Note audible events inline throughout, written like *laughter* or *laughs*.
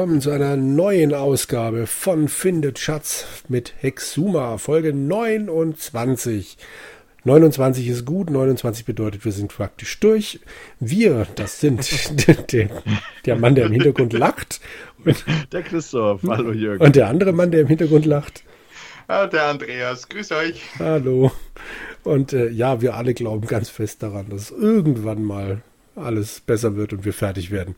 willkommen zu einer neuen Ausgabe von Findet Schatz mit Hexuma, Folge 29. 29 ist gut, 29 bedeutet, wir sind praktisch durch. Wir, das sind *laughs* der, der Mann, der im Hintergrund lacht. Und, der Christoph, hallo Jürgen. Und der andere Mann, der im Hintergrund lacht. Ja, der Andreas, grüß euch. Hallo. Und äh, ja, wir alle glauben ganz fest daran, dass irgendwann mal alles besser wird und wir fertig werden.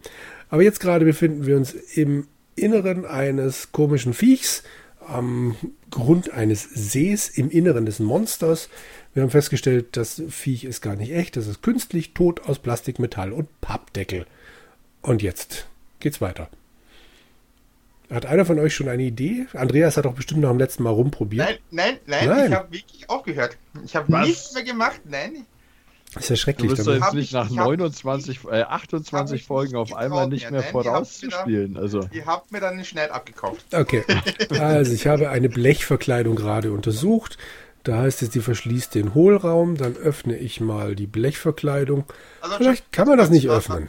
Aber jetzt gerade befinden wir uns im Inneren eines komischen Viechs, am Grund eines Sees, im Inneren des Monsters. Wir haben festgestellt, das Viech ist gar nicht echt, das ist künstlich, tot aus Plastik, Metall und Pappdeckel. Und jetzt geht's weiter. Hat einer von euch schon eine Idee? Andreas hat doch bestimmt noch am letzten Mal rumprobiert. Nein, nein, nein, nein. ich habe wirklich aufgehört. Ich habe nichts mehr gemacht, nein. Das ist ja schrecklich. Du bist doch jetzt nicht nach 29, äh, 28 Folgen auf einmal nicht mehr, mehr vorauszuspielen. Also. Ihr habt mir dann den Schneid abgekauft. Okay. *laughs* Also ich habe eine Blechverkleidung gerade untersucht. Da heißt es, die verschließt den Hohlraum. Dann öffne ich mal die Blechverkleidung. Also, Vielleicht kann man das nicht öffnen.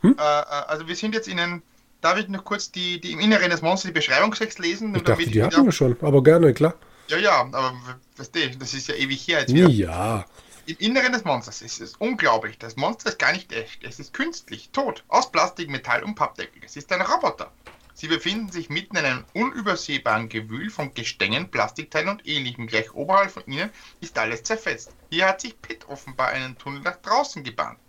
Hm? Äh, äh, also wir sind jetzt in einem Darf ich noch kurz die, die im Inneren des Monsters die Beschreibungstext lesen? Ich dachte, die hatten wir schon, aber gerne, klar. Ja, ja, aber das ist ja ewig her jetzt wieder. Ja. Im Inneren des Monsters ist es unglaublich. Das Monster ist gar nicht echt. Es ist künstlich, tot, aus Plastik, Metall und Pappdeckel. Es ist ein Roboter. Sie befinden sich mitten in einem unübersehbaren Gewühl von Gestängen, Plastikteilen und ähnlichem. Gleich oberhalb von ihnen ist alles zerfetzt. Hier hat sich Pitt offenbar einen Tunnel nach draußen gebahnt.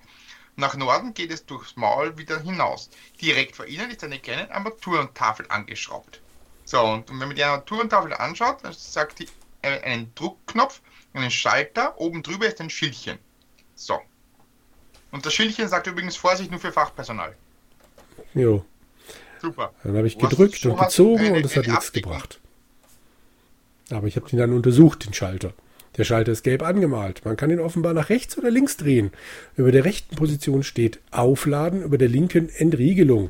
Nach Norden geht es durchs Maul wieder hinaus. Direkt vor ihnen ist eine kleine Armaturentafel angeschraubt. So, und wenn man die Armaturentafel anschaut, dann sagt die äh, einen Druckknopf einen Schalter, oben drüber ist ein Schildchen. So. Und das Schildchen sagt übrigens Vorsicht nur für Fachpersonal. Jo. Super. Dann habe ich gedrückt und gezogen und es hat nichts gebracht. Aber ich habe ihn dann untersucht, den Schalter. Der Schalter ist gelb angemalt. Man kann ihn offenbar nach rechts oder links drehen. Über der rechten Position steht Aufladen, über der linken Entriegelung.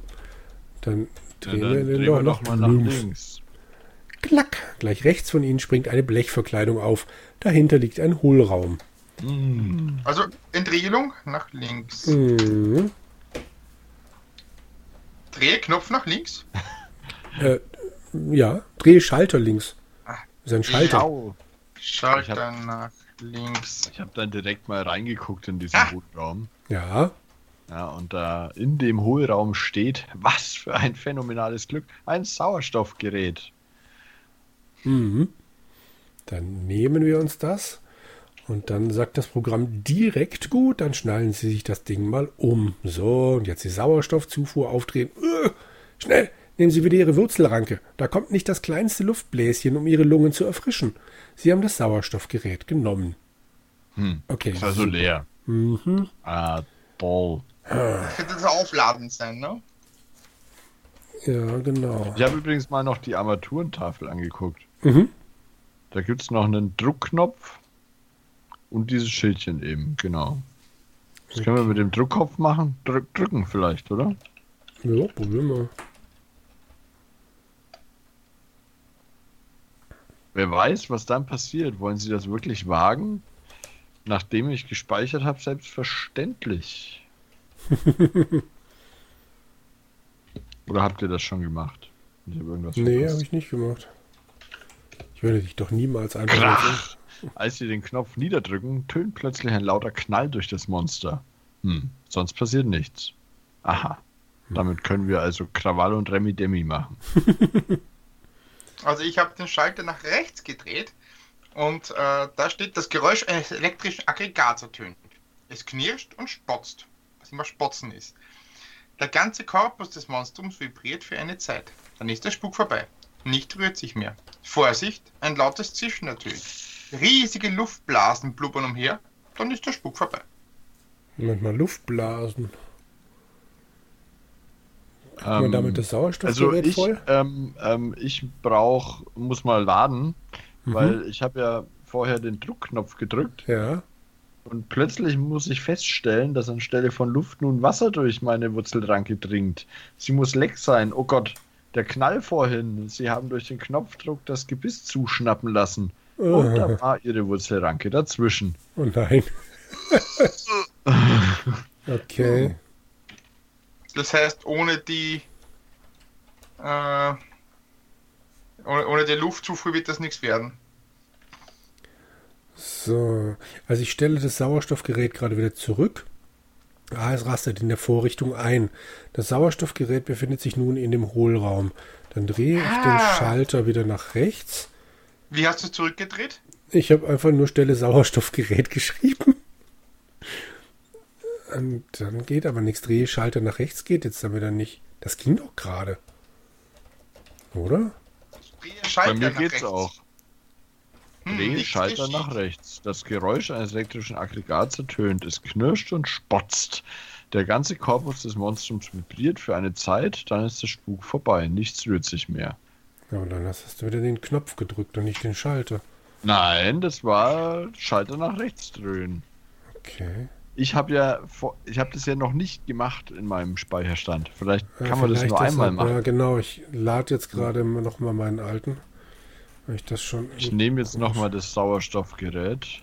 Dann drehen ja, dann wir den doch noch, noch mal nach links. Klack! Gleich rechts von ihnen springt eine Blechverkleidung auf. Dahinter liegt ein Hohlraum. Mm. Also Entriegelung nach links. Mhm. Drehknopf nach links? äh, ja, Drehschalter links. Ah, ist ein Schalter. Schau. Schalter hab, nach links. Ich habe dann direkt mal reingeguckt in diesen ah. Hohlraum. Ja. Ja, und da in dem Hohlraum steht, *laughs* was für ein phänomenales Glück, ein Sauerstoffgerät. Mhm. Dann nehmen wir uns das und dann sagt das Programm direkt gut, dann schnallen Sie sich das Ding mal um. So, und jetzt die Sauerstoffzufuhr aufdrehen. Uh, schnell, nehmen Sie wieder Ihre Wurzelranke. Da kommt nicht das kleinste Luftbläschen, um Ihre Lungen zu erfrischen. Sie haben das Sauerstoffgerät genommen. Hm. Okay. Ist also super. leer. Mhm. Ah, toll. Das könnte das Aufladen sein, ne? Ja, genau. Ich habe übrigens mal noch die Armaturentafel angeguckt. Mhm. Da gibt es noch einen Druckknopf und dieses Schildchen eben, genau. Das okay. können wir mit dem Druckkopf machen. Drück, drücken vielleicht, oder? Ja, probieren wir. Wer weiß, was dann passiert. Wollen Sie das wirklich wagen? Nachdem ich gespeichert habe, selbstverständlich. *laughs* Oder habt ihr das schon gemacht? Ich hab nee, habe ich nicht gemacht. Ich würde dich doch niemals einfach. Krach! Als sie den Knopf niederdrücken, tönt plötzlich ein lauter Knall durch das Monster. Hm, sonst passiert nichts. Aha. Hm. Damit können wir also Krawall und Remi Demi machen. *laughs* Also ich habe den Schalter nach rechts gedreht und äh, da steht das Geräusch eines elektrischen Aggregats ertönt. Es knirscht und spotzt, was immer Spotzen ist. Der ganze Korpus des Monstrums vibriert für eine Zeit. Dann ist der Spuk vorbei. Nicht rührt sich mehr. Vorsicht, ein lautes Zischen ertönt. Riesige Luftblasen blubbern umher. Dann ist der Spuk vorbei. Moment mal, Luftblasen. Kann man damit das Sauerstoffgerät also ich, voll? Ähm, ähm, ich brauche, muss mal laden, mhm. weil ich habe ja vorher den Druckknopf gedrückt. Ja. Und plötzlich muss ich feststellen, dass anstelle von Luft nun Wasser durch meine Wurzelranke dringt. Sie muss leck sein. Oh Gott, der Knall vorhin. Sie haben durch den Knopfdruck das Gebiss zuschnappen lassen. Oh. Und da war ihre Wurzelranke dazwischen. Oh nein. *laughs* okay. Das heißt, ohne die Äh, ohne, ohne die Luftzufuhr wird das nichts werden. So, also ich stelle das Sauerstoffgerät gerade wieder zurück. Ah, es rastet in der Vorrichtung ein. Das Sauerstoffgerät befindet sich nun in dem Hohlraum. Dann drehe ich Ah. den Schalter wieder nach rechts. Wie hast du es zurückgedreht? Ich habe einfach nur Stelle Sauerstoffgerät *laughs* geschrieben. Und dann geht aber nichts. Drehe Schalter nach rechts geht jetzt dann wieder nicht. Das ging doch gerade. Oder? Drehe Bei Schalter mir nach geht's rechts. auch. Dreh Schalter nach rechts. Das Geräusch eines elektrischen Aggregats ertönt. Es knirscht und spotzt. Der ganze Korpus des Monstrums vibriert für eine Zeit, dann ist der Spuk vorbei. Nichts rührt sich mehr. Ja, und dann hast du wieder den Knopf gedrückt und nicht den Schalter. Nein, das war Schalter nach rechts drehen. Okay. Ich habe ja, vor- ich habe das ja noch nicht gemacht in meinem Speicherstand. Vielleicht Ja, kann man das vielleicht nur einmal machen. Ja, genau. Ich lade jetzt gerade noch mal meinen alten. Weil ich das schon. Ich nehme jetzt nochmal das Sauerstoffgerät.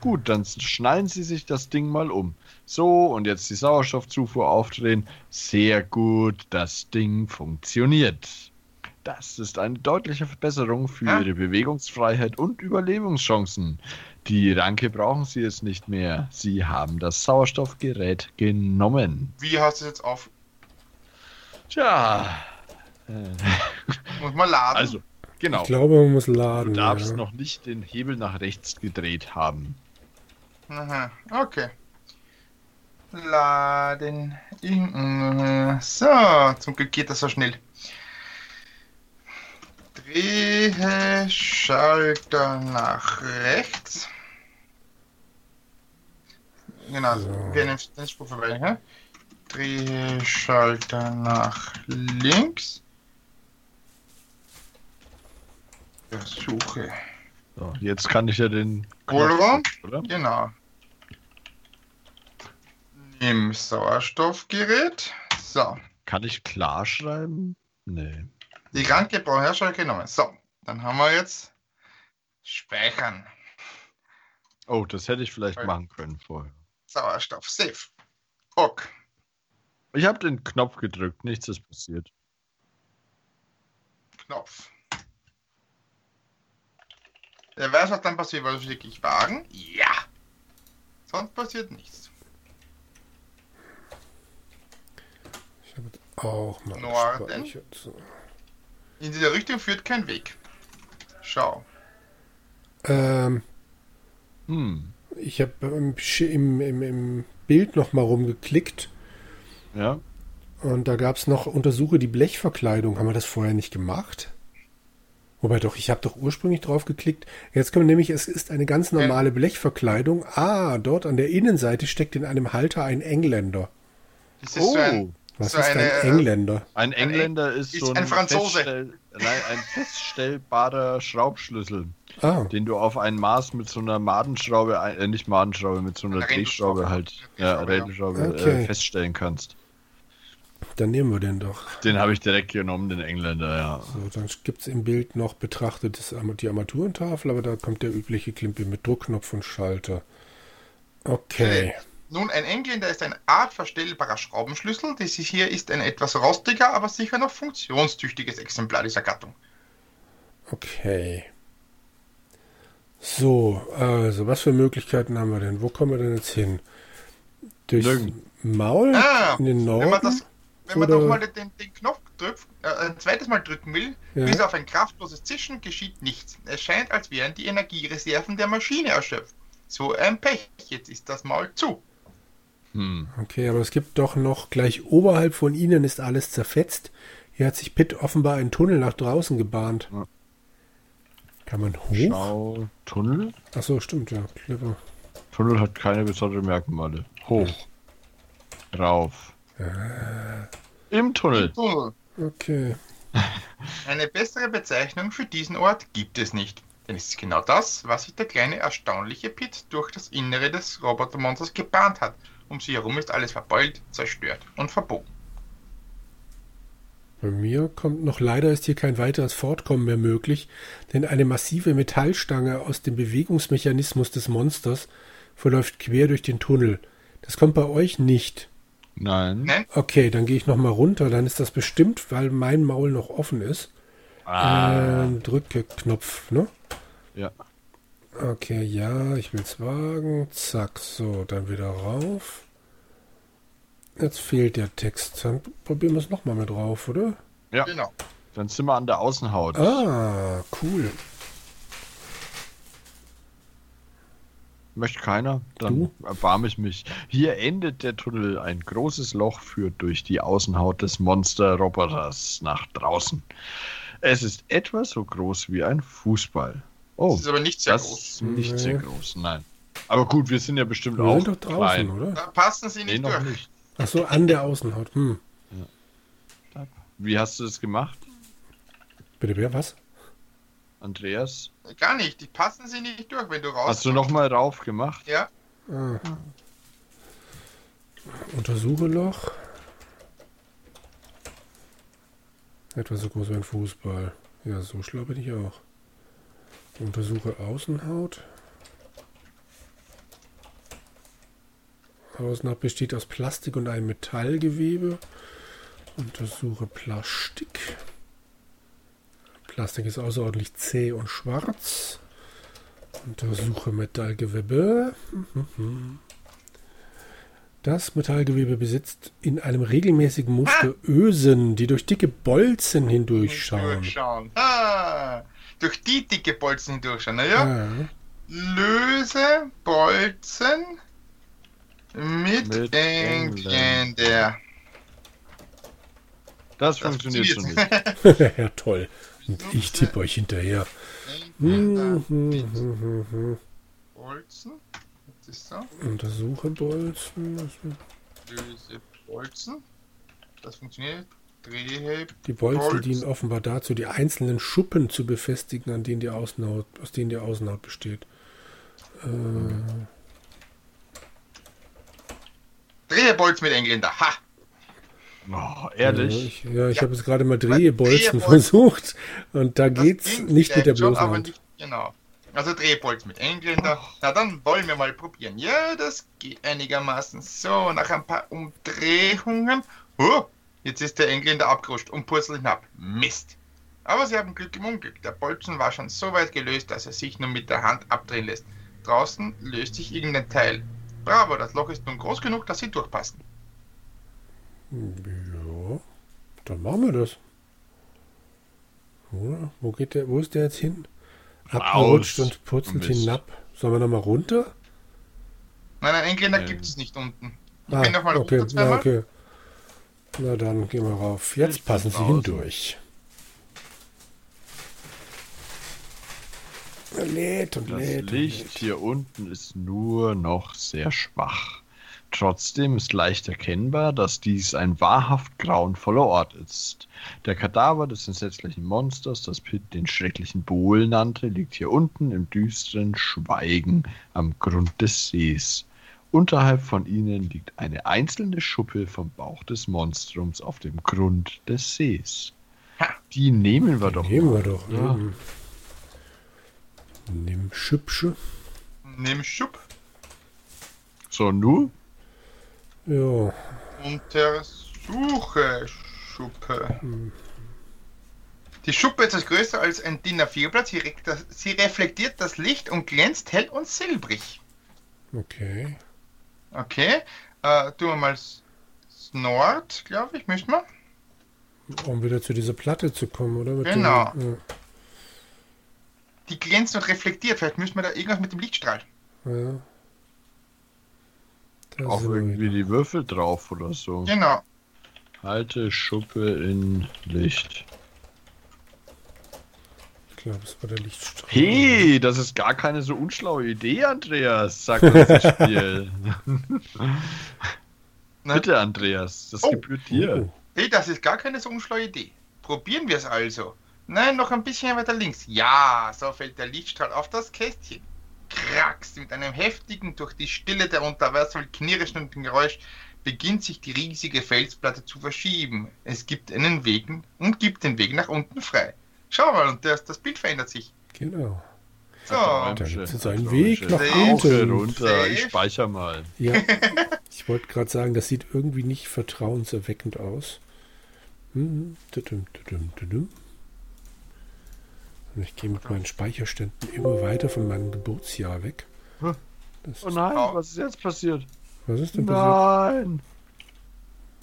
Gut, dann schneiden Sie sich das Ding mal um. So, und jetzt die Sauerstoffzufuhr aufdrehen. Sehr gut, das Ding funktioniert. Das ist eine deutliche Verbesserung für Ja. Ihre Bewegungsfreiheit und Überlebenschancen. Die Ranke brauchen Sie jetzt nicht mehr. Sie haben das Sauerstoffgerät genommen. Wie hast du es jetzt auf? Tja. Äh, Muss man laden? also, genau. Ich glaube, man muss laden. Du darfst ja. noch nicht den Hebel nach rechts gedreht haben. Aha, okay. Laden. in- So, zum Glück geht das so schnell. Drehe Schalter nach rechts. Genau, So. wir nehmen den Spruch vorbei. Ja? Drehe Schalter nach links. Versuche. So, jetzt kann ich ja den oder? Genau. Nimm Sauerstoffgerät. So, Kann ich klar schreiben? Nee. die Ranke brauchen Hersteller genommen. So, dann haben wir jetzt Speichern. Oh, das hätte ich vielleicht machen können vorher. Sauerstoff, safe. Ok. Ich habe den Knopf gedrückt, nichts ist passiert. Knopf. Wer weiß, was dann passiert, weil wirklich wagen? Ja. Sonst passiert nichts. Ich habe jetzt auch mal Norden. So. In diese Richtung führt kein Weg. Schau. Ähm, Hm. ich habe im, im, im, im Bild noch mal rumgeklickt Ja. und da gab es noch Untersuche die Blechverkleidung. Haben wir das vorher nicht gemacht? Wobei doch, ich habe doch ursprünglich drauf geklickt. Jetzt kommt nämlich, es ist eine ganz normale Blechverkleidung. Ah, dort an der Innenseite steckt in einem Halter ein Engländer. Das ist so ein, Was so ist eine, ein äh, Engländer? Ein Engländer ist, ist so ein, ein Franzose. Feststell nein, ein feststellbarer Schraubschlüssel, Ah, den du auf ein Maß mit so einer Madenschraube, ein- äh, nicht Madenschraube, mit so einer Eine Drehschraube halt, ja. Rendelschraube Okay. äh, feststellen kannst. Dann nehmen wir den doch. Den habe ich direkt genommen, den Engländer, ja. So, dann gibt es im Bild noch betrachtet die Armaturentafel, aber da kommt der übliche Klimpel mit Druckknopf und Schalter. Okay. Nun, ein Engländer ist ein Art verstellbarer Schraubenschlüssel. Das hier ist ein etwas rostiger, aber sicher noch funktionstüchtiges Exemplar dieser Gattung. Okay. So, also, was für Möglichkeiten haben wir denn? Wo kommen wir denn jetzt hin? Durchs Nirgend. Maul? Ah, in den Norden? Wenn man, das, wenn man Oder- doch mal den, den Knopf drückt, äh, ein zweites Mal drücken will, Ja. bis auf ein kraftloses Zischen geschieht nichts. Es scheint, als wären die Energiereserven der Maschine erschöpft. So ein Pech. Jetzt ist das Maul zu. Hm. Okay, aber es gibt doch noch gleich oberhalb von Ihnen ist alles zerfetzt. Hier hat sich Pitt offenbar einen Tunnel nach draußen gebahnt. Ja. Kann man hoch? Schau, Tunnel? Ach so, stimmt, ja. Clever. Tunnel hat keine besonderen Merkmale. Hoch. Rauf. Im Tunnel. Tunnel. Okay. *laughs* Eine bessere Bezeichnung für diesen Ort gibt es nicht. Denn es ist genau das, was sich der kleine erstaunliche Pitt durch das Innere des Robotermonsters gebahnt hat. Um sie herum ist alles verbeult, zerstört und verbogen. Bei mir kommt noch leider ist hier kein weiteres Fortkommen mehr möglich, denn eine massive Metallstange aus dem Bewegungsmechanismus des Monsters verläuft quer durch den Tunnel. Das kommt bei euch nicht. Nein. Nein? Okay, dann gehe ich nochmal runter. Dann ist das bestimmt, weil mein Maul noch offen ist. Ah, Ähm, drücke Knopf, ne? ja. Okay, ja, ich will es wagen. Zack, so, dann wieder rauf. Jetzt fehlt der Text. Dann probieren wir es nochmal mit drauf, oder? Ja. Genau. Dann sind wir an der Außenhaut. Ah, cool. Möchte keiner? Dann erbarme ich mich. Hier endet der Tunnel. Ein großes Loch führt durch die Außenhaut des Monster-Roboters nach draußen. Es ist etwa so groß wie ein Fußball. Oh, Das ist aber nicht sehr das groß. ist nicht Nee. sehr groß, nein. Aber gut, wir sind ja bestimmt Wir auch sind doch draußen, klein. oder? Da passen sie Nee, nicht noch durch. nicht. Ach so, an der Außenhaut. Hm. Wie hast du das gemacht, Bitte, wer, was? Andreas? Gar nicht. Die passen sie nicht durch, wenn du raus. Hast du nochmal rauf gemacht? Ja. Ah. Untersuche Loch. Etwa so groß wie ein Fußball. Ja, so schlau bin ich auch. Untersuche Außenhaut. Außenhaut besteht aus Plastik und einem Metallgewebe. Untersuche Plastik. Plastik ist außerordentlich zäh und schwarz. Untersuche Metallgewebe. Das Metallgewebe besitzt in einem regelmäßigen Muster Ösen, die durch dicke Bolzen hindurchschauen. Durchschauen. Ah, durch die dicke Bolzen hindurchschauen. Naja, Ah, löse Bolzen mit, Mit Engländer. Das, Das funktioniert so nicht. *laughs* *laughs* ja, toll. Ich tippe euch hinterher. Bolzen. Untersuche Bolzen. Löse Bolzen. Das funktioniert. Die Bolzen dienen offenbar dazu, die einzelnen Schuppen zu befestigen, an denen die Außenhaut, aus denen die Außenhaut besteht. Äh, Drehebolzen mit Engländer. Ha! Oh, Ja, ehrlich? ich, ja, ich Ja. habe jetzt gerade mal Drehbolzen versucht und da Das geht's nicht mit der schon, bloßen Hand. nicht genau. Also Drehbolzen mit Engländer. Na dann wollen wir mal probieren. Ja, das geht einigermaßen. So, nach ein paar Umdrehungen. Oh, jetzt ist der Engländer abgerutscht und purzelt hinab. Mist. Aber sie haben Glück im Unglück. Der Bolzen war schon so weit gelöst, dass er sich nur mit der Hand abdrehen lässt. Draußen löst sich irgendein Teil. Bravo, das Loch ist nun groß genug, dass sie durchpassen. Ja, dann machen wir das. Oder? Wo geht der, wo ist der jetzt hin? Abgerutscht Raus. und purzelt Mist. hinab. Sollen wir nochmal runter? Nein, ein Engländer Nee. gibt es nicht unten. Ich Ah, bin noch mal okay, runter ja, okay. Na dann gehen wir rauf. Jetzt Ich passen sie draußen. hindurch. Lädt und Das lädt. und Licht lädt. hier unten ist nur noch sehr schwach. Trotzdem ist leicht erkennbar, dass dies ein wahrhaft grauenvoller Ort ist. Der Kadaver des entsetzlichen Monsters, das Pitt den schrecklichen Bohl nannte, liegt hier unten im düsteren Schweigen am Grund des Sees. Unterhalb von ihnen liegt eine einzelne Schuppe vom Bauch des Monstrums auf dem Grund des Sees. Ha. Die nehmen wir doch. Nehmen mal. wir doch. Ja. Ja. Nimm Schübsche. Nimm Schub. So, nu? Ja. Untersuche Schuppe. Die Schuppe ist größer als ein DIN A4-Blatt. Sie, sie reflektiert das Licht und glänzt hell und silbrig. Okay. Okay. Äh, tun wir mal Snort, glaube ich, müssen wir. Um wieder zu dieser Platte zu kommen, oder? Mit Genau. Dem, Die glänzt und reflektiert. Vielleicht müssen wir da irgendwas mit dem Lichtstrahl. ja. Da Auch wir irgendwie wieder. die Würfel drauf oder so. Genau. Halte Schuppe in Licht. Ich glaube, es war der Lichtstrahl. Hey, das ist gar keine so unschlaue Idee, Andreas, sagt uns das Spiel. *laughs* Na, Bitte, Andreas, das Oh. gebührt dir. Oh. Hey, das ist gar keine so unschlaue Idee. Probieren wir es also. Nein, noch ein bisschen weiter links. Ja, so fällt der Lichtstrahl auf das Kästchen. Krax, mit einem heftigen, durch die Stille der Unterwasser knirschenden Geräusch beginnt sich die riesige Felsplatte zu verschieben. Es gibt einen Weg und gibt den Weg nach unten frei. Schau mal, und das, das Bild verändert sich. Genau. So, Da gibt's jetzt einen Däumchen. Weg nach unten. Runter, ich speichere mal. Ja. *laughs* Ich wollte gerade sagen, das sieht irgendwie nicht vertrauenserweckend aus. Hm. Und ich gehe mit meinen Speicherständen immer weiter von meinem Geburtsjahr weg. Das Oh nein, was ist jetzt passiert? was ist denn passiert? Nein!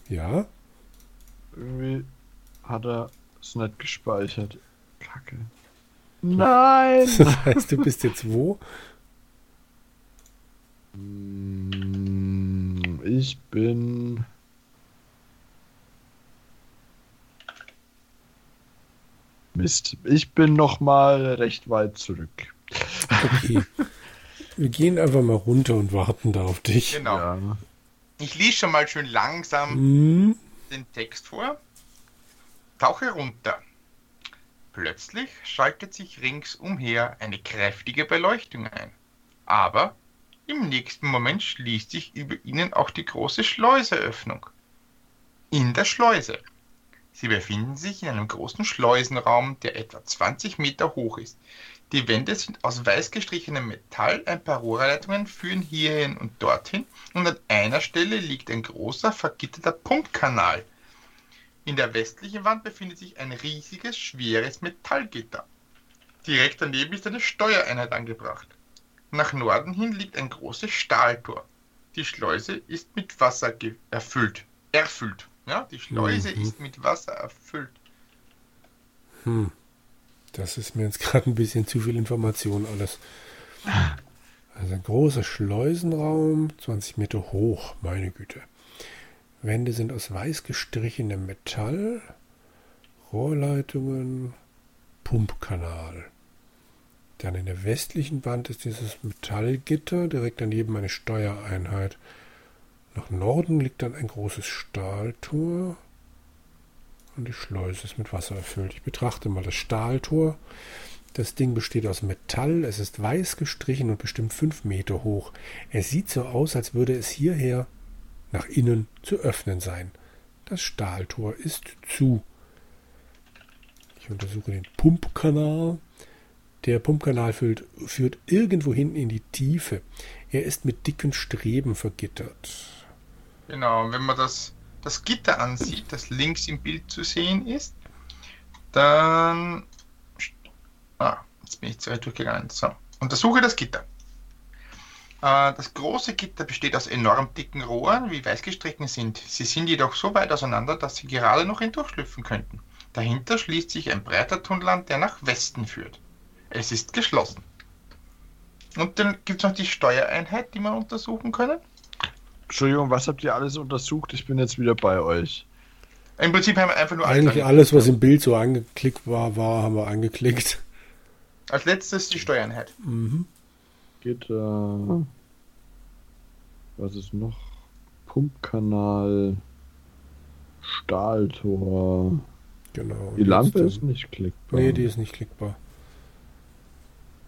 Ja? Irgendwie hat er es nicht gespeichert. Kacke. Nein! *laughs* Das heißt, du bist jetzt wo? Ich bin. Mist. Ich bin noch mal recht weit zurück. Okay. Wir gehen einfach mal runter und warten da auf dich. Genau. Ja. Ich lese schon mal schön langsam Hm, den Text vor. Tauche runter. Plötzlich schaltet sich ringsumher eine kräftige Beleuchtung ein. Aber im nächsten Moment schließt sich über ihnen auch die große Schleuseöffnung. In der Schleuse. Sie befinden sich in einem großen Schleusenraum, der etwa 20 Meter hoch ist. Die Wände sind aus weiß gestrichenem Metall, ein paar Rohrleitungen führen hierhin und dorthin und an einer Stelle liegt ein großer vergitterter Pumpkanal. In der westlichen Wand befindet sich ein riesiges, schweres Metallgitter. Direkt daneben ist eine Steuereinheit angebracht. Nach Norden hin liegt ein großes Stahltor. Die Schleuse ist mit Wasser erfüllt. Erfüllt. Ja, die Schleuse Mhm. ist mit Wasser erfüllt. hm. Das ist mir jetzt *laughs* gerade ein bisschen zu viel Information alles. Also ein großer Schleusenraum, 20 Meter hoch, meine Güte. Wände sind aus weiß gestrichenem Metall, Rohrleitungen, Pumpkanal. Dann in der westlichen Wand ist dieses Metallgitter, direkt daneben eine Steuereinheit. Nach Norden liegt dann ein großes Stahltor und die Schleuse ist mit Wasser erfüllt. Ich betrachte mal das Stahltor. Das Ding besteht aus Metall, es ist weiß gestrichen und bestimmt fünf Meter hoch. Es sieht so aus, als würde es hierher nach innen zu öffnen sein. Das Stahltor ist zu. Ich untersuche den Pumpkanal. Der Pumpkanal führt, führt irgendwo hinten in die Tiefe. Er ist mit dicken Streben vergittert. Genau, wenn man das, das Gitter ansieht, das links im Bild zu sehen ist, dann. Ah, jetzt bin ich zu weit durchgegangen. So, untersuche das Gitter. Äh, Das große Gitter besteht aus enorm dicken Rohren, wie weiß gestrichen sind. Sie sind jedoch so weit auseinander, dass sie gerade noch hindurchschlüpfen könnten. Dahinter schließt sich ein breiter Tunnel an, der nach Westen führt. Es ist geschlossen. Und dann gibt es noch die Steuereinheit, die wir untersuchen können. Entschuldigung, was habt ihr alles untersucht? Ich bin jetzt wieder bei euch. Im Prinzip haben wir einfach nur Eigentlich alles, was im Bild so angeklickt war, war, haben wir angeklickt. Als letztes die Steuereinheit. Mhm. Gitter. Was ist noch? Pumpkanal. Stahltor. Genau. Die Lampe Jetzt, ist nicht klickbar. Nee, die ist nicht klickbar.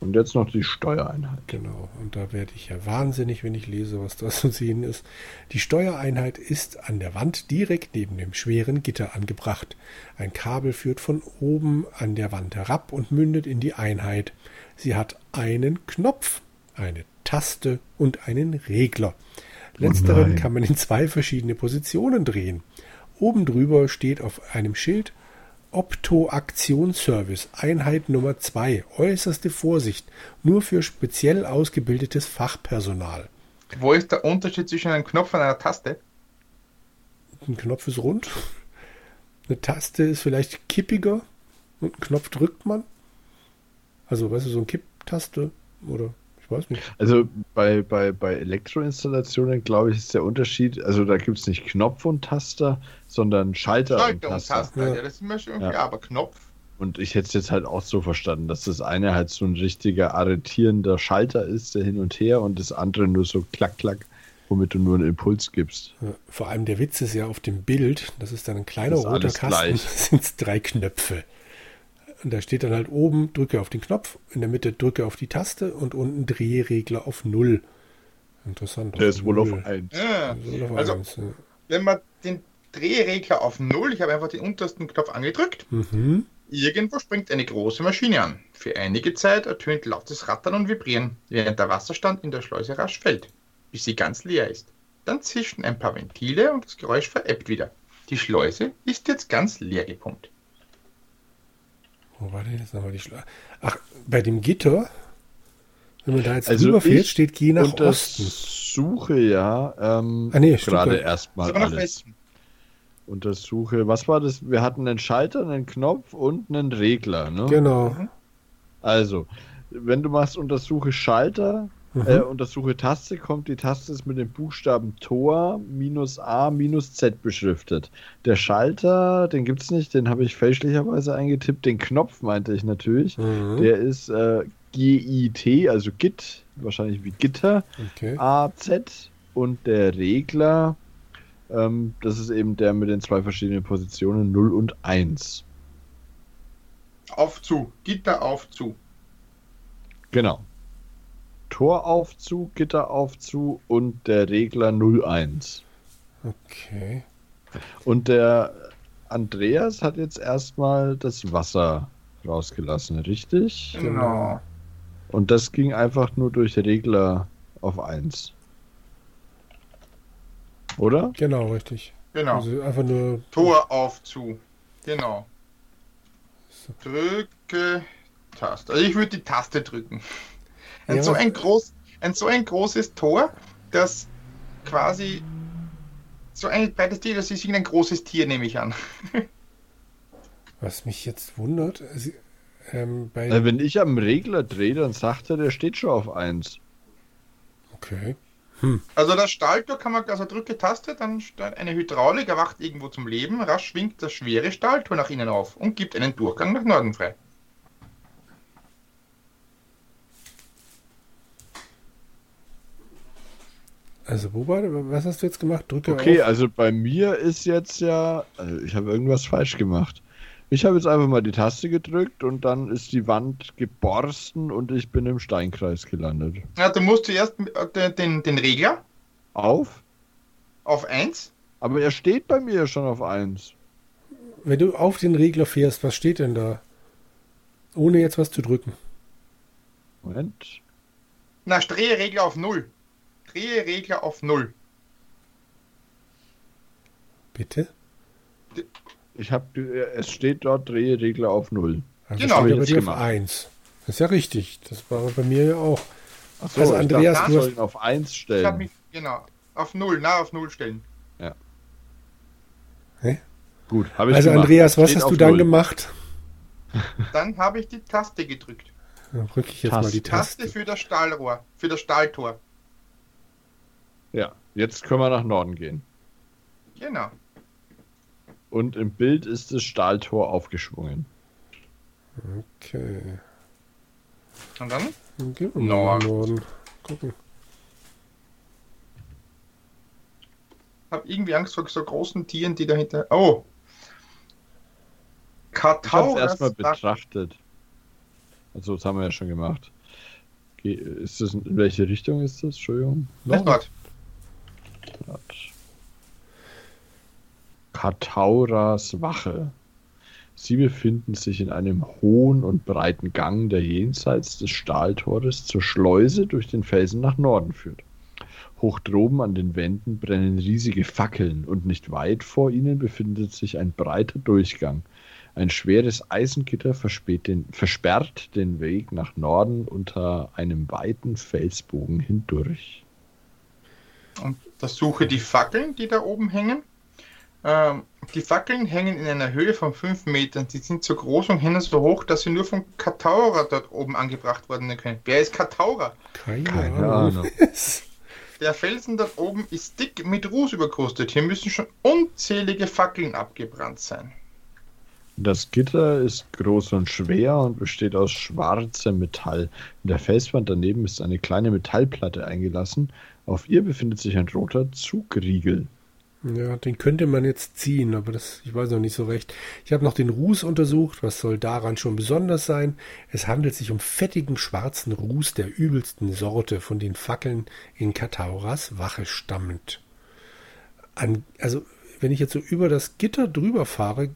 Und jetzt noch die Steuereinheit. Genau. Und da werde ich ja wahnsinnig, wenn ich lese, was da zu sehen ist. Die Steuereinheit ist an der Wand direkt neben dem schweren Gitter angebracht. Ein Kabel führt von oben an der Wand herab und mündet in die Einheit. Sie hat einen Knopf, eine Taste und einen Regler. Letzteren nein. kann man in zwei verschiedene Positionen drehen. Oben drüber steht auf einem Schild Opto-Aktionsservice, Einheit Nummer 2, äußerste Vorsicht, nur für speziell ausgebildetes Fachpersonal. Wo ist der Unterschied zwischen einem Knopf und einer Taste? Ein Knopf ist rund, eine Taste ist vielleicht kippiger und einen Knopf drückt man. Also, weißt du, so eine Kipptaste oder ich weiß nicht. Also bei, bei, bei Elektroinstallationen, glaube ich, ist der Unterschied, also da gibt es nicht Knopf und Taster, sondern Schalter, und Schalter und Taster. Taste. Ja. Ja. das ist mir schon Ja. klar, aber Knopf. Und ich hätte es jetzt halt auch so verstanden, dass das eine halt so ein richtiger arretierender Schalter ist, der hin und her, und das andere nur so klack, klack, womit du nur einen Impuls gibst. Ja, Vor allem der Witz ist ja auf dem Bild, das ist dann ein kleiner Das roter Kasten, gleich. *laughs* sind es drei Knöpfe. Und da steht dann halt oben, drücke auf den Knopf, in der Mitte drücke auf die Taste und unten Drehregler auf Null. Interessant. Der ist wohl auf Null. 1. Ja. Also auf Also, eins, ja. wenn man den Drehregler auf Null, ich habe einfach den untersten Knopf angedrückt, Mhm. irgendwo springt eine große Maschine an. Für einige Zeit ertönt lautes Rattern und Vibrieren, während der Wasserstand in der Schleuse rasch fällt, bis sie ganz leer ist. Dann zischen ein paar Ventile und das Geräusch verebbt wieder. Die Schleuse ist jetzt ganz leer gepumpt. Wo war denn jetzt nochmal die Schleuse? Ach, bei dem Gitter, wenn man da jetzt Also drüber fährt, ich steht Geh nach Osten. Untersuche ja ähm, Ah, nee, gerade erstmal alles. Untersuche, was war das? Wir hatten einen Schalter, einen Knopf und einen Regler, ne? Genau. Also, wenn du machst Untersuche Schalter, Mhm. äh, Untersuche Taste, kommt die Taste ist mit dem Buchstaben Tor minus A minus Z beschriftet. Der Schalter, den gibt's nicht, den habe ich fälschlicherweise eingetippt. Den Knopf meinte ich natürlich. Mhm. Der ist äh, GIT, also Git, wahrscheinlich wie Gitter. Okay. AZ und der Regler, ähm, das ist eben der mit den zwei verschiedenen Positionen 0 und 1. Auf zu. Gitter auf zu. Genau. Tor auf zu, Gitter auf zu und der Regler 01. Okay. Und der Andreas hat jetzt erstmal das Wasser rausgelassen, richtig? Genau. Und das ging einfach nur durch Regler auf 1. Oder? Genau, richtig. Genau. Also einfach nur. Tor auf zu. Genau. So. Drücke Taste. Also ich würde die Taste drücken. Ein, Ja, so, ein, groß, ein so ein großes Tor, das quasi so ein breites Tier, das ist wie ein großes Tier, nehme ich an. *laughs* Was mich jetzt wundert, sie- ähm, bei. Äh, wenn ich am Regler drehe, dann sagt er, der steht schon auf 1. okay. Also das Stahltor kann man, also drücke Taste, dann steht eine Hydraulik erwacht irgendwo zum Leben, rasch schwingt das schwere Stahltor nach innen auf und gibt einen Durchgang nach Norden frei. Also, wo war Was hast du jetzt gemacht? Drücke Okay, auf. also bei mir ist jetzt ja, also ich habe irgendwas falsch gemacht. Ich habe jetzt einfach mal die Taste gedrückt und dann ist die Wand geborsten und ich bin im Steinkreis gelandet. Ja, du musst zuerst äh, den, den Regler Auf? auf 1 Aber er steht bei mir schon auf 1. Wenn du auf den Regler fährst, was steht denn da? Ohne jetzt was zu drücken. Moment. Na, drehe Regler auf 0. Drehe Regler auf 0. Bitte? Ich habe, es steht dort, drehe Regler auf 0. Also Genau, steht ich jetzt dir auf gemacht. 1. Das ist ja richtig. Das war bei mir ja auch. Achso, Also, Andreas, ich dachte, du ich hast- ihn auf 1 Ich hab stellen. mich, genau, auf 0, nah auf 0 stellen. Gut, habe ich Also, gemacht. Andreas, was Steht hast du dann 0. gemacht? *laughs* Dann habe ich die Taste gedrückt. Dann drücke ich jetzt Taste. mal die Taste Taste. für das Stahlrohr, für das Stahltor. Ja, jetzt können wir nach Norden gehen. Genau. Und im Bild ist das Stahltor aufgeschwungen. Okay. Und dann? Dann gehen wir mal nach Nord. Norden. Gucken. Hab irgendwie Angst vor so großen Tieren, die dahinter. Oh! Ich habe es Kartauras erstmal betrachtet. Also, das haben wir ja schon gemacht. Ge- Ist das, in welche Richtung ist das? Entschuldigung. Nord. Katauras Wache. Sie befinden sich in einem hohen und breiten Gang, der jenseits des Stahltores zur Schleuse durch den Felsen nach Norden führt. Hoch droben an den Wänden brennen riesige Fackeln und nicht weit vor ihnen befindet sich ein breiter Durchgang. Ein schweres Eisengitter den, versperrt den Weg nach Norden unter einem weiten Felsbogen hindurch. Und das suche die Fackeln, die da oben hängen. Ähm, die Fackeln hängen in einer Höhe von 5 Metern. Sie sind so groß und hängen so hoch, dass sie nur von Kataura dort oben angebracht werden können. Wer ist Kataura? Keine, Keine. Ahnung. *laughs* Der Felsen dort oben ist dick mit Ruß überkrustet. Hier müssen schon unzählige Fackeln abgebrannt sein. Das Gitter ist groß und schwer und besteht aus schwarzem Metall. In der Felswand daneben ist eine kleine Metallplatte eingelassen. Auf ihr befindet sich ein roter Zugriegel. Ja, den könnte man jetzt ziehen, aber das, ich weiß noch nicht so recht. Ich habe noch den Ruß untersucht. Was soll daran schon besonders sein? Es handelt sich um fettigen schwarzen Ruß der übelsten Sorte, von den Fackeln in Katauras Wache stammend. An, also, wenn ich jetzt so über das Gitter drüber fahre,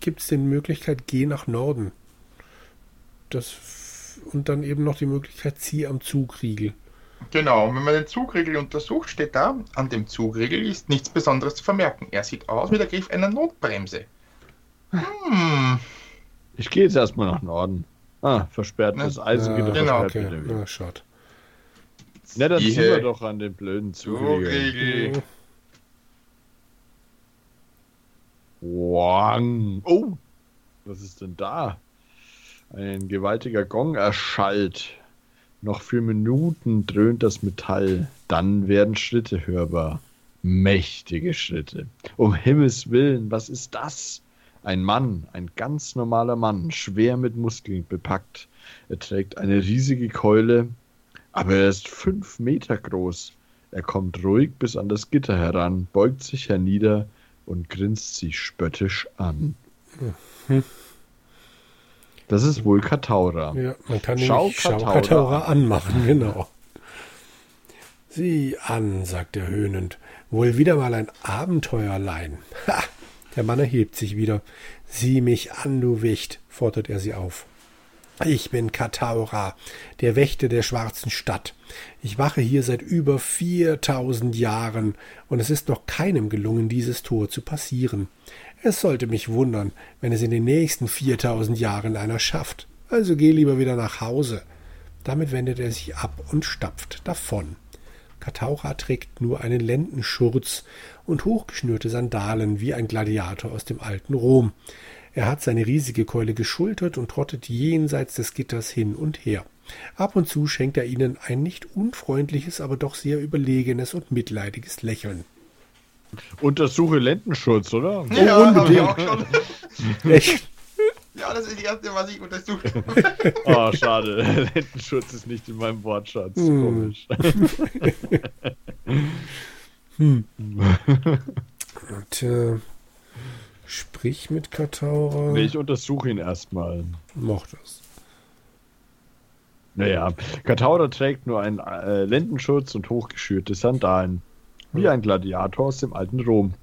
gibt es die Möglichkeit, geh nach Norden. Das, und dann eben noch die Möglichkeit, zieh am Zugriegel. Genau, und wenn man den Zugriegel untersucht, steht da, an dem Zugriegel ist nichts Besonderes zu vermerken. Er sieht aus wie der Griff einer Notbremse. Hm, Ich gehe jetzt erstmal nach Norden. Ah, versperrt Ne? das Eisengitter genau, versperrt Okay, na, schade. Na, dann ziehen wir doch an den blöden Zugriegel. Zugriegel. Wang. Oh, was ist denn da? Ein gewaltiger Gong erschallt. Noch für Minuten dröhnt das Metall. Dann werden Schritte hörbar. Mächtige Schritte. Um Himmels Willen, was ist das? Ein Mann, ein ganz normaler Mann, schwer mit Muskeln bepackt. Er trägt eine riesige Keule, aber er ist fünf Meter groß. Er kommt ruhig bis an das Gitter heran, beugt sich hernieder und grinst sie spöttisch an. Das ist wohl Kataura. Ja, man kann Schau nämlich Schau Kataura Kataura anmachen, genau. Sieh an, sagt er höhnend. Wohl wieder mal ein Abenteuerlein. Ha! Der Mann erhebt sich wieder. Sieh mich an, du Wicht, fordert er sie auf. Ich bin Kataura, der Wächter der schwarzen Stadt. Ich wache hier seit über viertausend Jahren, und es ist noch keinem gelungen, dieses Tor zu passieren. Es sollte mich wundern, wenn es in den nächsten viertausend Jahren einer schafft. Also geh lieber wieder nach Hause. Damit wendet er sich ab und stapft davon. Kataura trägt nur einen Lendenschurz und hochgeschnürte Sandalen wie ein Gladiator aus dem alten Rom. Er hat seine riesige Keule geschultert und trottet jenseits des Gitters hin und her. Ab und zu schenkt er ihnen ein nicht unfreundliches, aber doch sehr überlegenes und mitleidiges Lächeln. Untersuche Lendenschutz, oder? Ja, unbedingt. hab ich auch schon. *laughs* Echt? Ja, das ist das Erste, was ich untersucht *laughs* Oh, schade. *laughs* Lendenschutz ist nicht in meinem Wortschatz. Hm. Komisch. Und, äh, sprich mit Kataura. Nee, ich untersuche ihn erstmal. Mochte es. Naja, Kataura trägt nur einen äh, Lendenschutz und hochgeschürte Sandalen. Wie ein Gladiator aus dem alten Rom.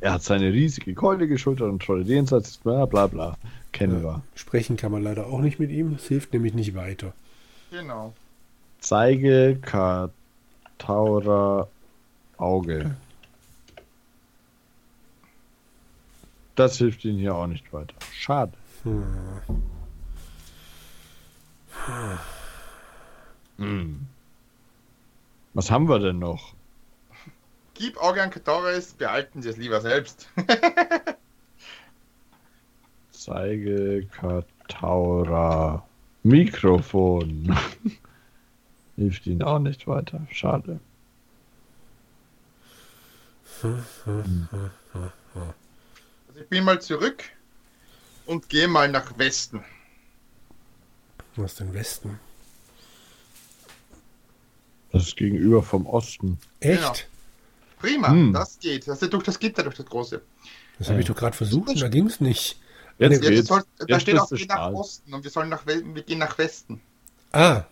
Er hat seine riesige Keule geschultert und trottet jenseits, bla bla bla. Kennen wir. Sprechen kann man leider auch nicht mit ihm. Das hilft nämlich nicht weiter. Genau. Zeige Kataura Auge. Das hilft ihnen hier auch nicht weiter. Schade. Hm. Was haben wir denn noch? Gib Auge an Kataris, behalten Sie es lieber selbst. *laughs* Zeige Kataura Mikrofon. *laughs* Hilft ihnen auch nicht weiter. Schade. Also ich bin mal zurück und gehe mal nach Westen. Was ist denn Westen? Das ist gegenüber vom Osten. Echt? Prima, Hm. das geht. Das ist durch das Gitter, durch das große. Das habe ich doch gerade versucht und da ging es nicht. Jetzt Ja, das geht's. soll, da Jetzt steht auch, geh nach. Osten und wir sollen nach wir gehen nach Westen. Ah,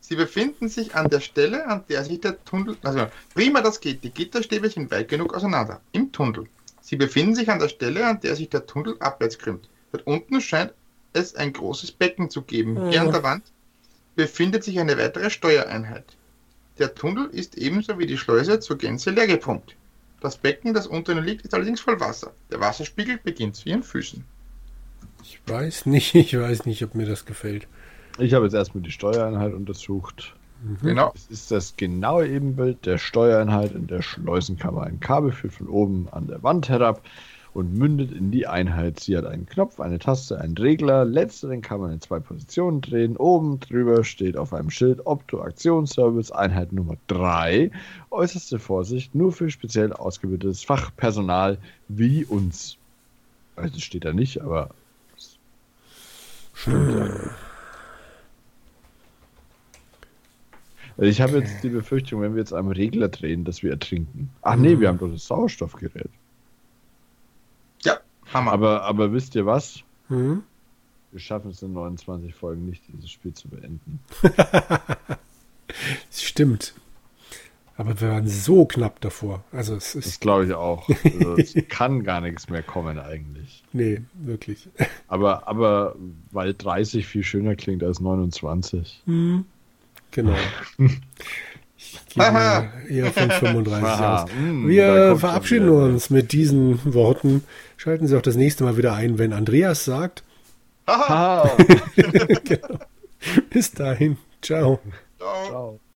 Sie befinden sich an der Stelle, an der sich der Tunnel. Also, prima, das geht. Die Gitterstäbe sind weit genug auseinander. Im Tunnel. Sie befinden sich an der Stelle, an der sich der Tunnel abwärts krümmt. Dort unten scheint es ein großes Becken zu geben. Hier an der Wand befindet sich eine weitere Steuereinheit. Der Tunnel ist ebenso wie die Schleuse zur Gänze leer gepumpt. Das Becken, das unter ihnen liegt, ist allerdings voll Wasser. Der Wasserspiegel beginnt zu ihren Füßen. ich weiß nicht, *laughs* ich weiß nicht, ob mir das gefällt. Ich habe jetzt erstmal die Steuereinheit untersucht. Genau. Es ist das genaue Ebenbild der Steuereinheit in der Schleusenkammer. Ein Kabel führt von oben an der Wand herab und mündet in die Einheit. Sie hat einen Knopf, eine Taste, einen Regler. Letzteren kann man in zwei Positionen drehen. Oben drüber steht auf einem Schild Opto Aktionsservice Einheit Nummer 3. Äußerste Vorsicht, nur für speziell ausgebildetes Fachpersonal wie uns. Also steht da nicht, aber stimmt. Also Ich habe jetzt die Befürchtung, wenn wir jetzt am Regler drehen, dass wir ertrinken. Ach nee, wir haben doch das Sauerstoffgerät. Hammer. Aber, aber wisst ihr was? Hm? Wir schaffen es in 29 Folgen nicht, dieses Spiel zu beenden. *laughs* Das stimmt. Aber wir waren so knapp davor. Also es Das ist. glaube ich auch. Also es *laughs* kann gar nichts mehr kommen eigentlich. Nee, wirklich. *laughs* Aber, aber weil 30 viel schöner klingt als 29. Hm. Genau. Ich gehe eher von 35 Aha, aus. hm, Wir verabschieden uns mit diesen Worten. Schalten Sie auch das nächste Mal wieder ein, wenn Andreas sagt. Haha. Ah, *laughs* Bis dahin. Ciao. Ciao. ciao.